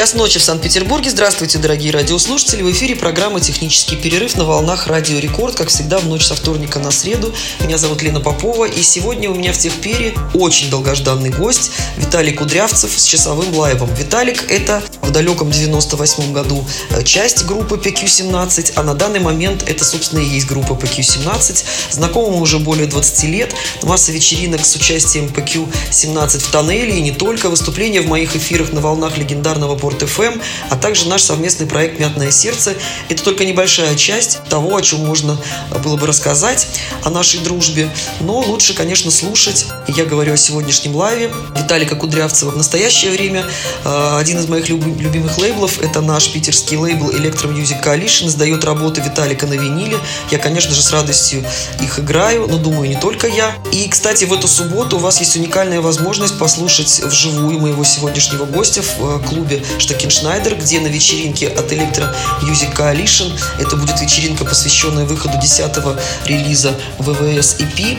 Час ночи в Санкт-Петербурге. Здравствуйте, дорогие радиослушатели. В эфире программа «Технический перерыв» на волнах Радио Рекорд, как всегда, в ночь со вторника на среду. Меня зовут Лена Попова, и сегодня у меня в Техпере очень долгожданный гость Виталий Кудрявцев с часовым лайвом. Виталик – это в далеком 98 году э, часть группы PQ-17, а на данный момент это, собственно, и есть группа PQ-17. Знакомы мы уже более 20 лет. Масса вечеринок с участием PQ-17 в тоннеле и не только. Выступления в моих эфирах на волнах легендарного Порт FM, а также наш совместный проект «Мятное сердце». Это только небольшая часть того, о чем можно было бы рассказать о нашей дружбе. Но лучше, конечно, слушать. Я говорю о сегодняшнем лайве Виталика Кудрявцева. В настоящее время э, один из моих любимых лейблов – это наш питерский лейбл Electro Music Coalition. Сдает работы Виталика на виниле. Я, конечно же, с радостью их играю, но думаю, не только я. И, кстати, в эту субботу у вас есть уникальная возможность послушать вживую моего сегодняшнего гостя в э, клубе Штекеншнайдер, где на вечеринке от Electro Music Coalition, это будет вечеринка, посвященная выходу 10-го релиза ВВС EP.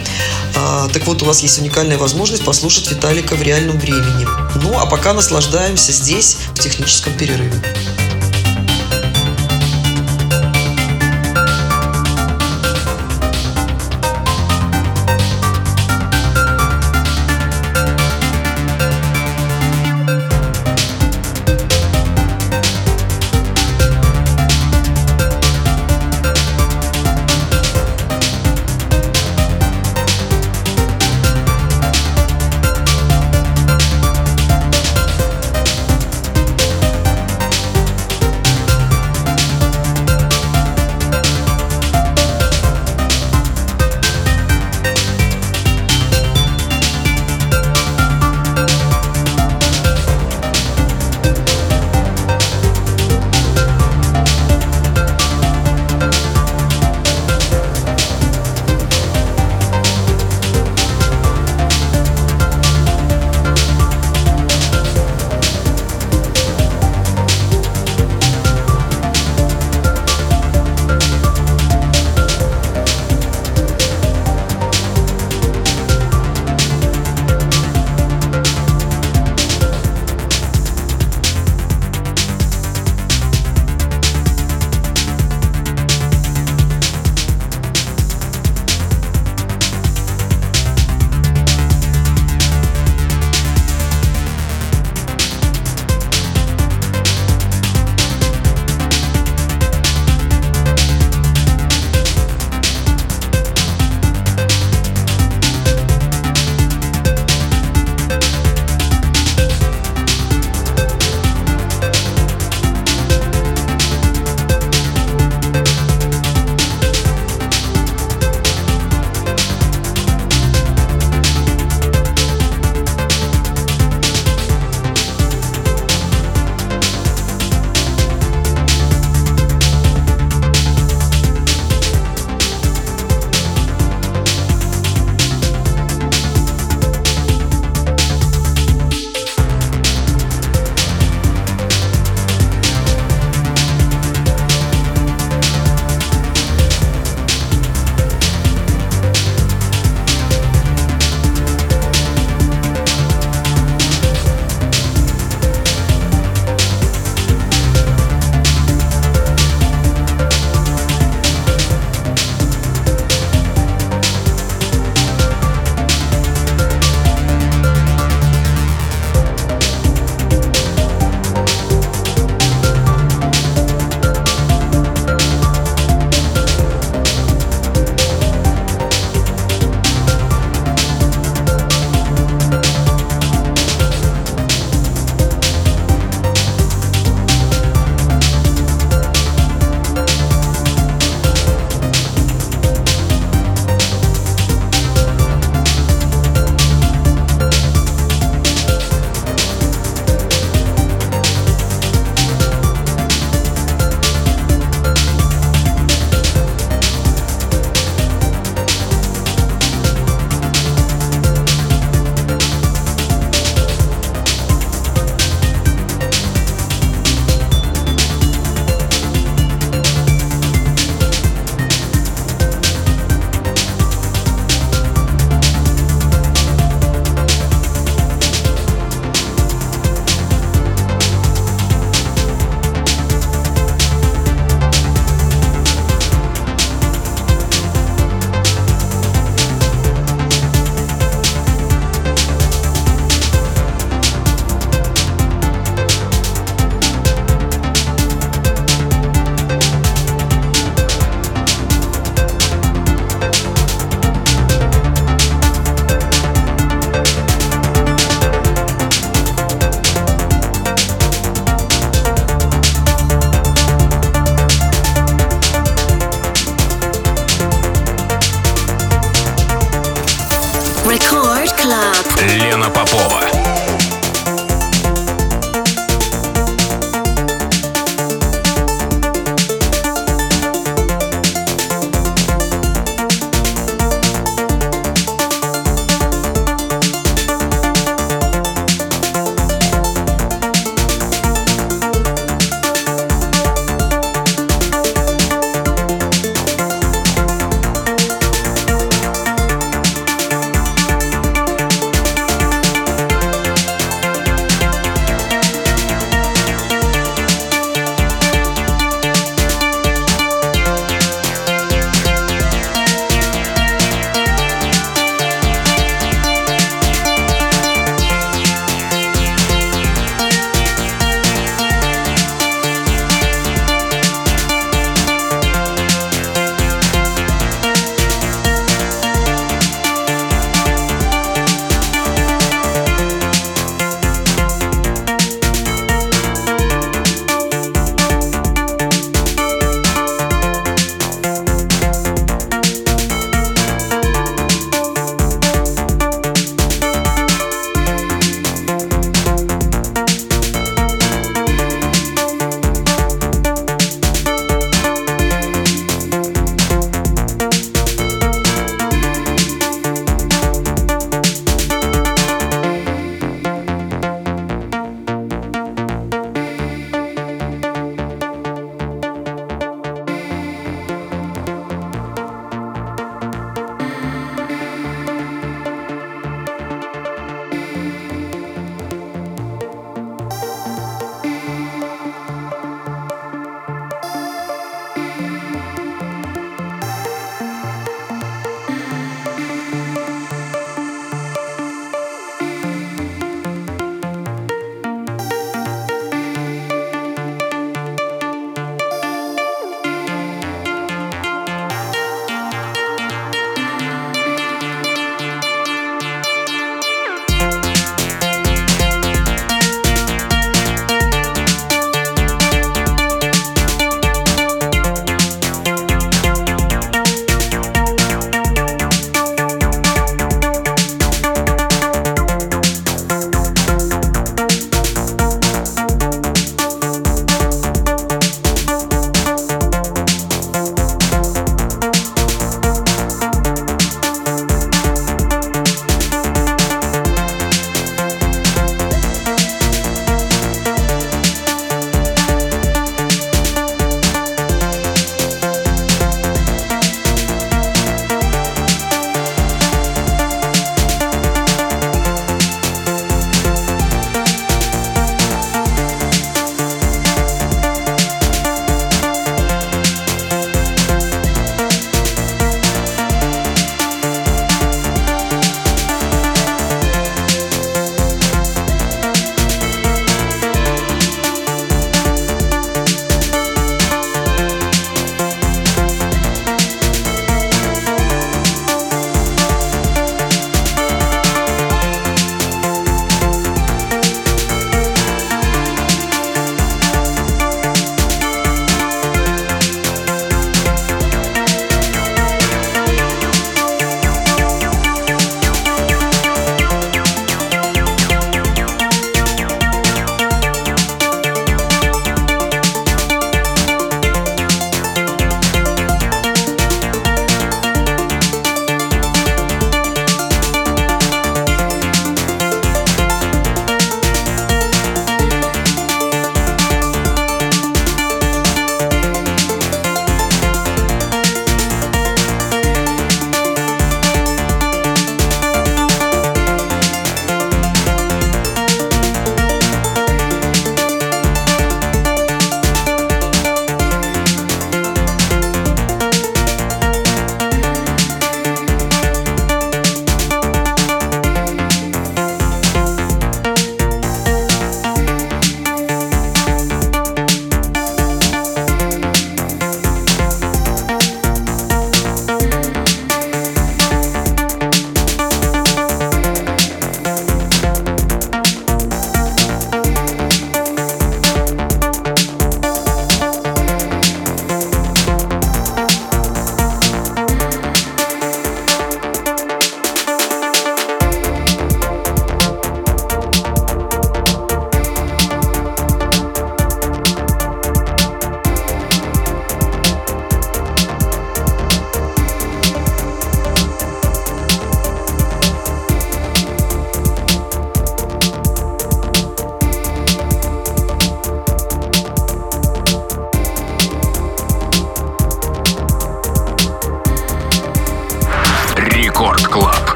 А, так вот, у вас есть уникальная возможность послушать Виталика в реальном времени. Ну, а пока наслаждаемся здесь, в техническом перерыве.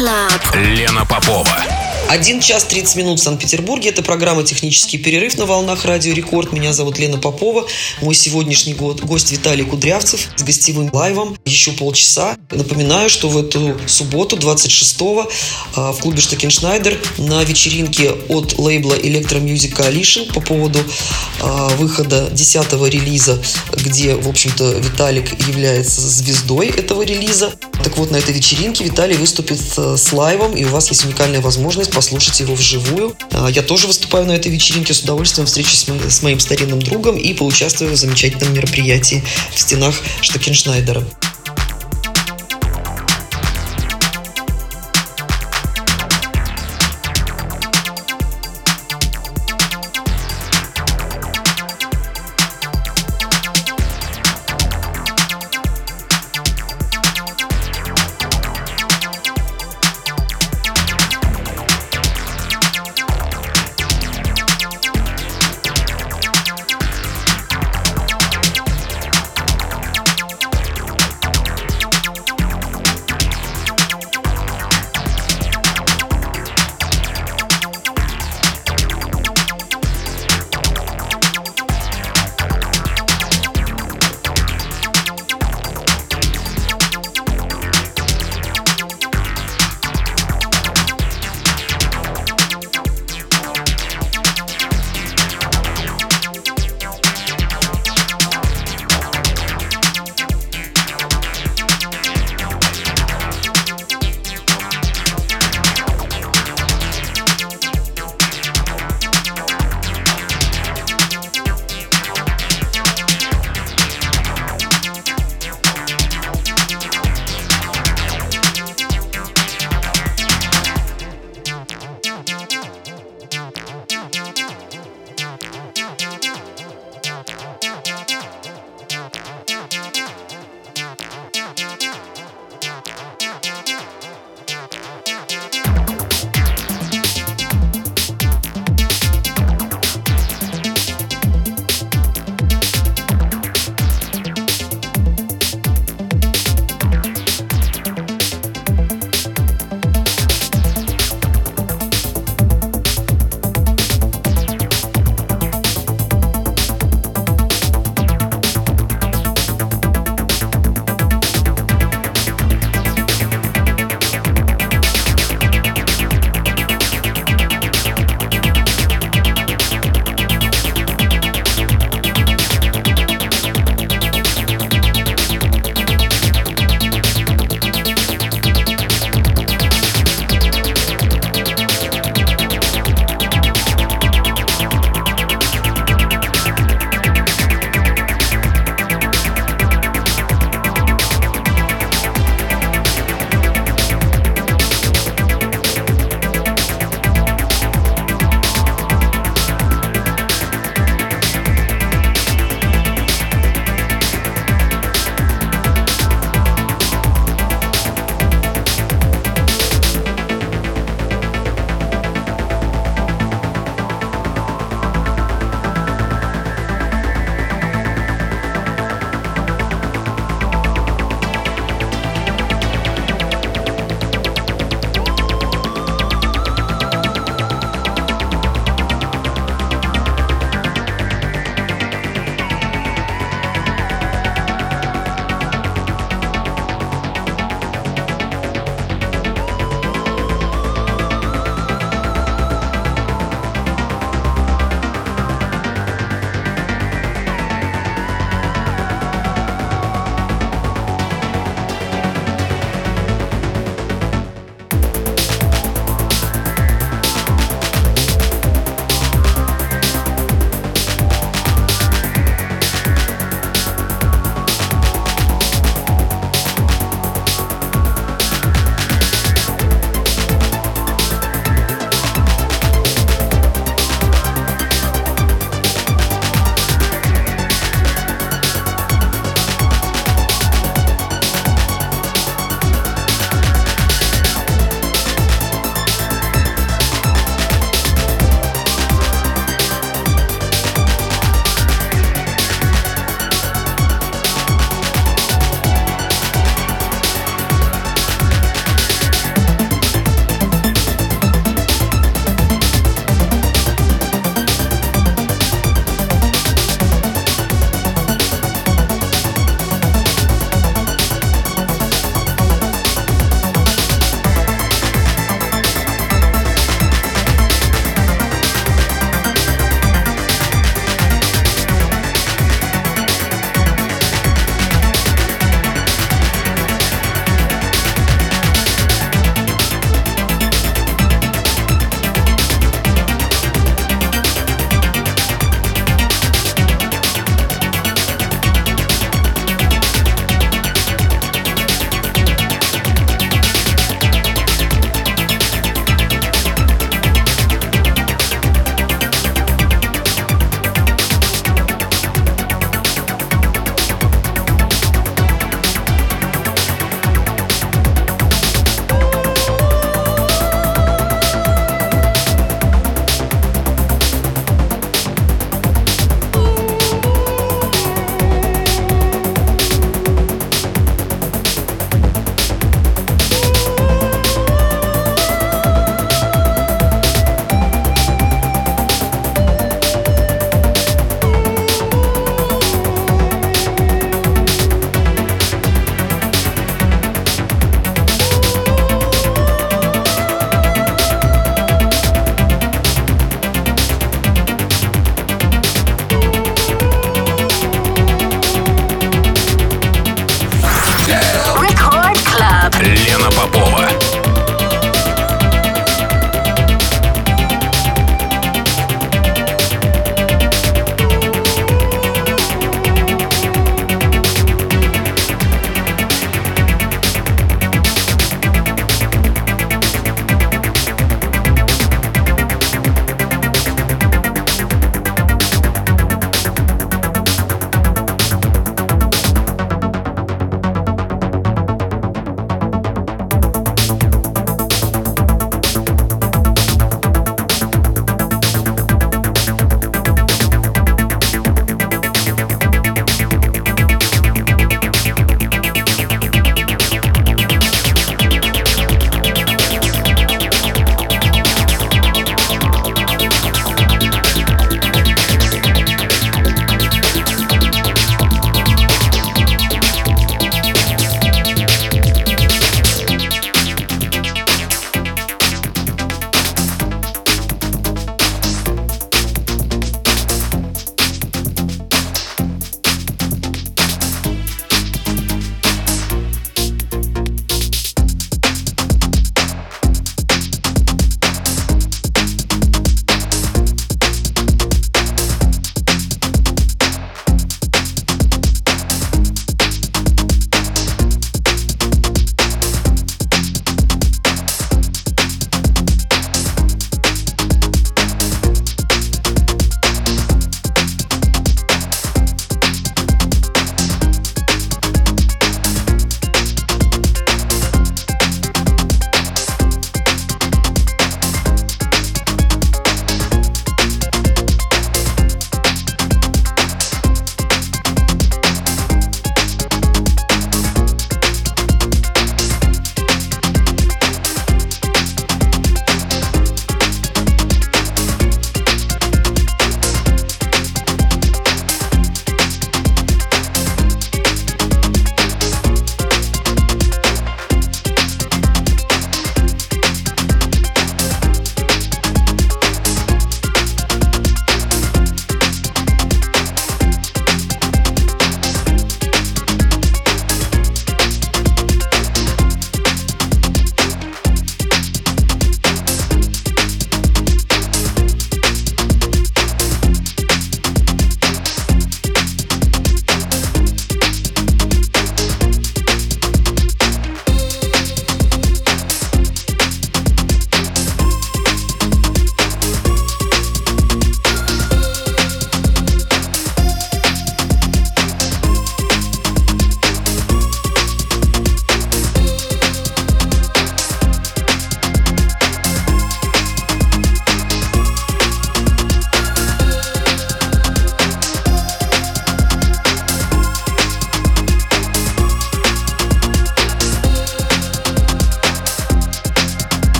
Клаб. Лена Попова. 1 час 30 минут в Санкт-Петербурге. Это программа «Технический перерыв» на волнах Радио Рекорд. Меня зовут Лена Попова. Мой сегодняшний гость Виталий Кудрявцев с гостевым лайвом. Еще полчаса. Напоминаю, что в эту субботу, 26-го, а, в клубе Штакеншнейдер на вечеринке от лейбла Electro Music Coalition по поводу а, выхода 10-го релиза, где, в общем-то, Виталик является звездой этого релиза. Так вот, на этой вечеринке Виталий выступит с лайвом, и у вас есть уникальная возможность послушать его вживую. А, я тоже выступаю на этой вечеринке, с удовольствием встречусь с моим старинным другом и поучаствую в замечательном мероприятии в стенах Штакеншнайдера.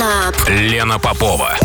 Club. Лена Попова.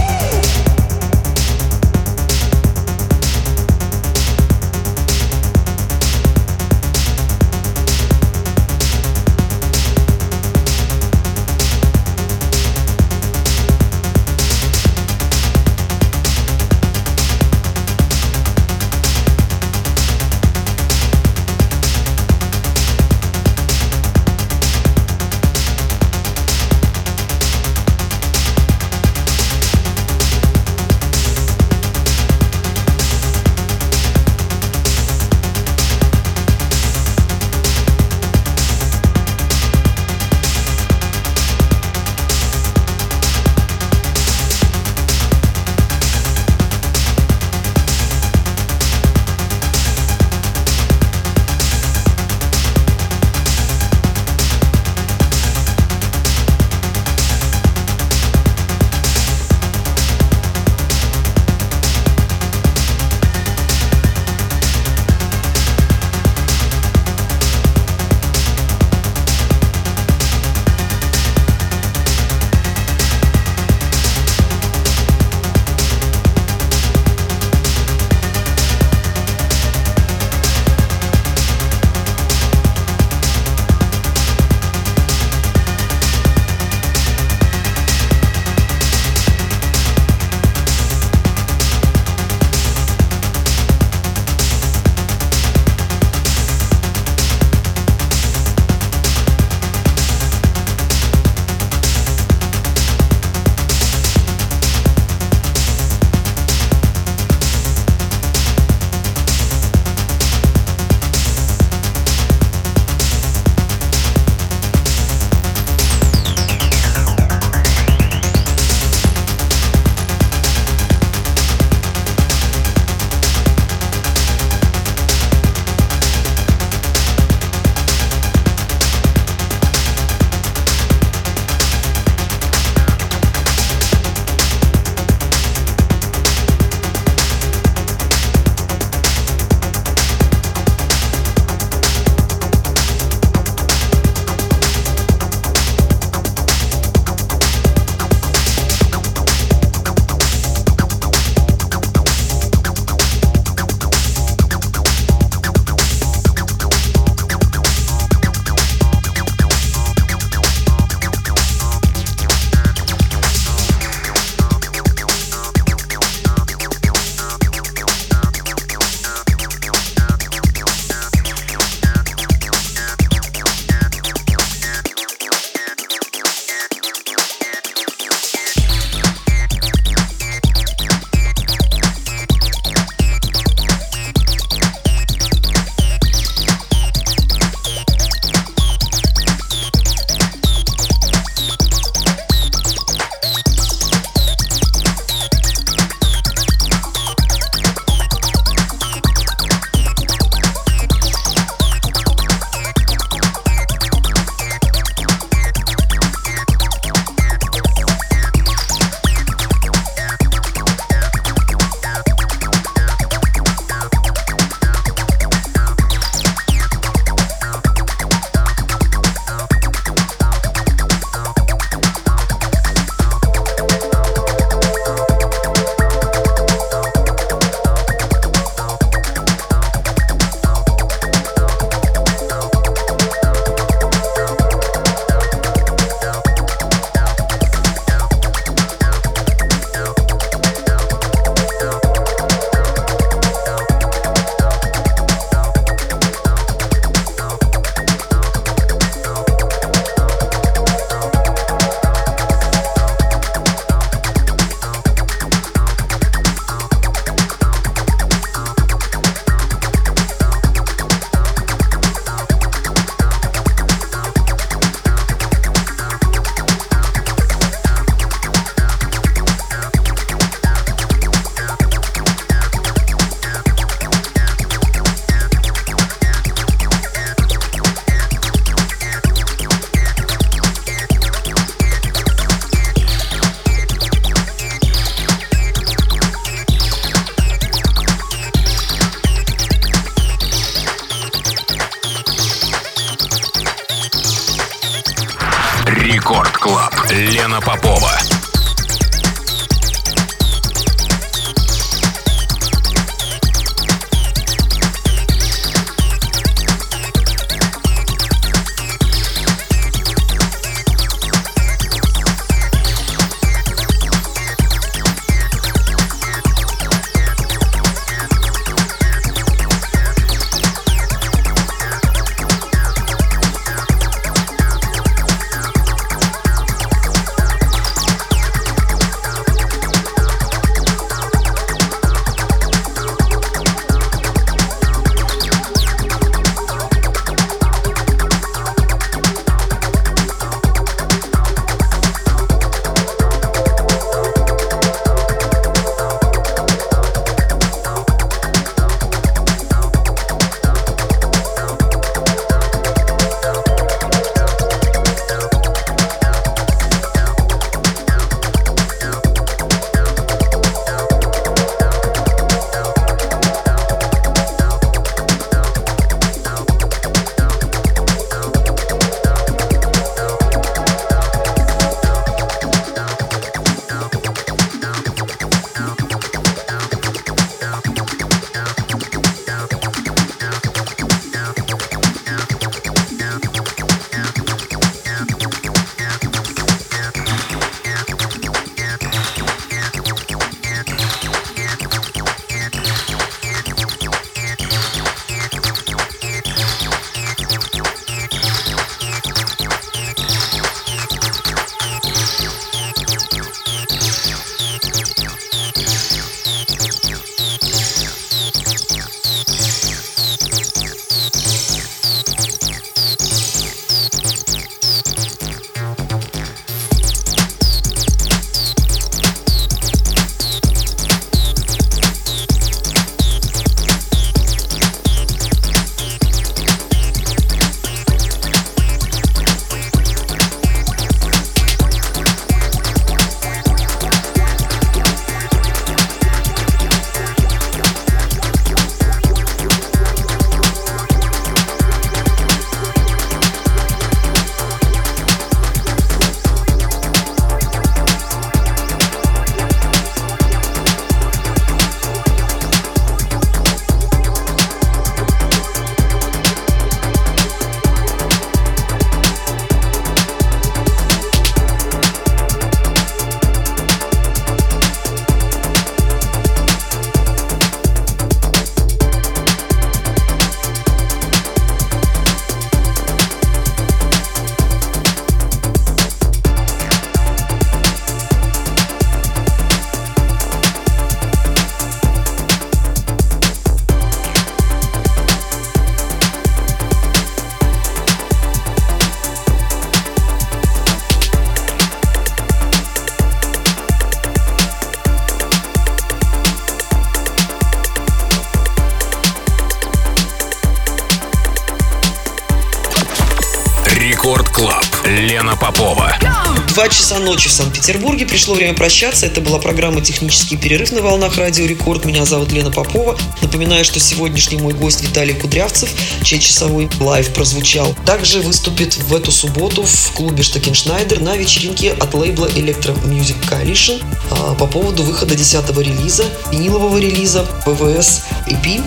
2 часа ночи в Санкт-Петербурге. Пришло время прощаться. Это была программа «Технический перерыв» на волнах Радио Рекорд. Меня зовут Лена Попова. Напоминаю, что сегодняшний мой гость Виталий Кудрявцев, чей часовой лайв прозвучал, также выступит в эту субботу в клубе Штакеншнейдер на вечеринке от лейбла Electro Music Coalition а, по поводу выхода 10-го релиза, винилового релиза ВВС EP.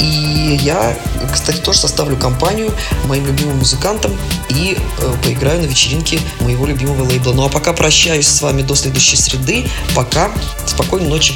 И я, кстати, тоже составлю компанию моим любимым музыкантам и э, поиграю на вечеринке моего любимого лейбла. Ну а пока прощаюсь с вами до следующей среды. Пока. Спокойной ночи.